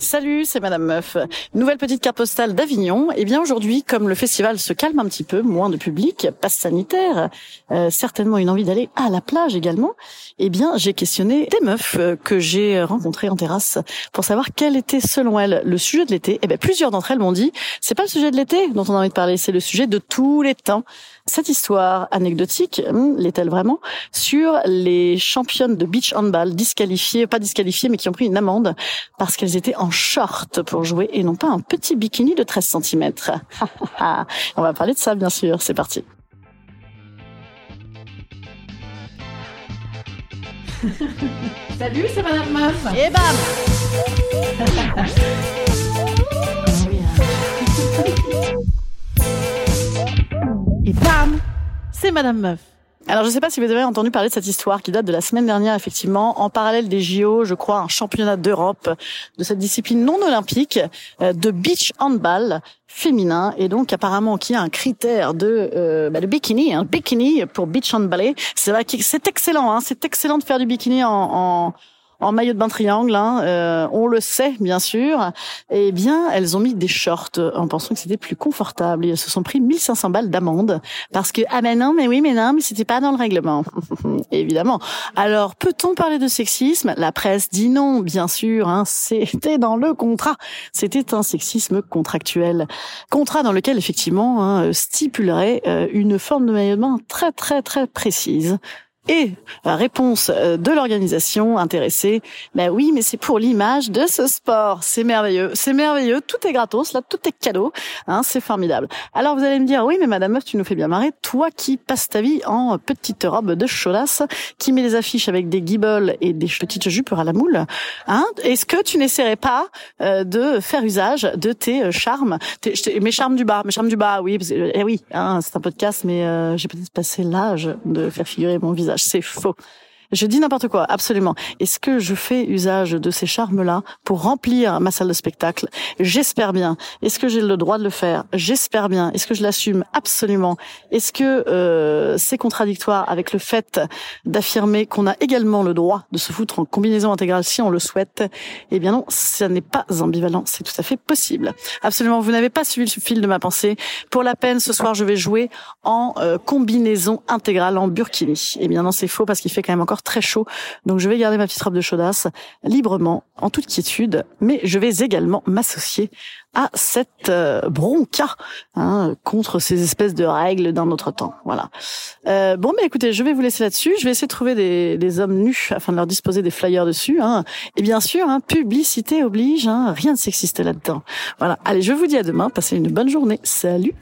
Salut, c'est Madame Meuf. Nouvelle petite carte postale d'Avignon. Et bien aujourd'hui, comme le festival se calme un petit peu, moins de public, passe sanitaire, euh, certainement une envie d'aller à la plage également. Eh bien, j'ai questionné des meufs euh, que j'ai rencontrées en terrasse pour savoir quel était selon elles le sujet de l'été. Eh bien, plusieurs d'entre elles m'ont dit, c'est pas le sujet de l'été dont on a envie de parler, c'est le sujet de tous les temps. Cette histoire anecdotique, hmm, l'est-elle vraiment, sur les championnes de beach handball disqualifiées, pas disqualifiées, mais qui ont pris une amende parce qu'elles étaient en short pour jouer et non pas un petit bikini de 13 cm. On va parler de ça, bien sûr. C'est parti. Salut, c'est Madame Meuf. Et bam Et bam, c'est Madame Meuf. Alors je ne sais pas si vous avez entendu parler de cette histoire qui date de la semaine dernière effectivement, en parallèle des JO, je crois un championnat d'Europe de cette discipline non olympique euh, de beach handball féminin. Et donc apparemment qui a un critère de euh, bah, de bikini, un bikini pour beach handball. C'est vrai que c'est excellent, hein, c'est excellent de faire du bikini en, en en maillot de bain triangle, hein, euh, on le sait bien sûr. Eh bien, elles ont mis des shorts en pensant que c'était plus confortable. Et elles se sont pris 1500 balles d'amende parce que ah ben non, mais oui, mais non, mais c'était pas dans le règlement. Évidemment. Alors, peut-on parler de sexisme? La presse dit non, bien sûr. Hein, c'était dans le contrat. C'était un sexisme contractuel, contrat dans lequel effectivement hein, stipulerait euh, une forme de maillot de bain très très très précise et réponse euh, de l'organisation intéressée, ben oui, mais c'est pour l'image de ce sport. C'est merveilleux, c'est merveilleux, tout est gratos, là, tout est cadeau, hein, c'est formidable. Alors vous allez me dire, oui, mais Madame Meuf, tu nous fais bien marrer, toi qui passes ta vie en petite robe de chaudasse, qui met des affiches avec des guibolles et des petites jupes à la moule, hein, est-ce que tu n'essaierais pas euh, de faire usage de tes euh, charmes, tes, mes charmes du bas, mes charmes du bas, oui, eh oui, hein, c'est un podcast, mais j'ai peut-être passé l'âge de faire figurer mon visage c'est faux. Je dis n'importe quoi, absolument. Est-ce que je fais usage de ces charmes-là pour remplir ma salle de spectacle? J'espère bien. Est-ce que j'ai le droit de le faire? J'espère bien. Est-ce que je l'assume? Absolument. Est-ce que euh, c'est contradictoire avec le fait d'affirmer qu'on a également le droit de se foutre en combinaison intégrale si on le souhaite? Eh bien non, ça n'est pas ambivalent, c'est tout à fait possible. Absolument, vous n'avez pas suivi le fil de ma pensée. Pour la peine, ce soir, je vais jouer en euh, combinaison intégrale en burkini. Eh bien non, c'est faux parce qu'il fait quand même encore très chaud. Donc je vais garder ma petite robe de chaudasse librement, en toute quiétude, mais je vais également m'associer à cette euh, bronca hein, contre ces espèces de règles d'un autre temps. Voilà. Euh, bon, mais écoutez, je vais vous laisser là-dessus. Je vais essayer de trouver des, des, hommes nus afin de leur disposer des flyers dessus. Hein. Et bien sûr, hein, publicité oblige. Hein, rien de sexiste là-dedans. Voilà. Allez, je vous dis à demain. Passez une bonne journée. Salut.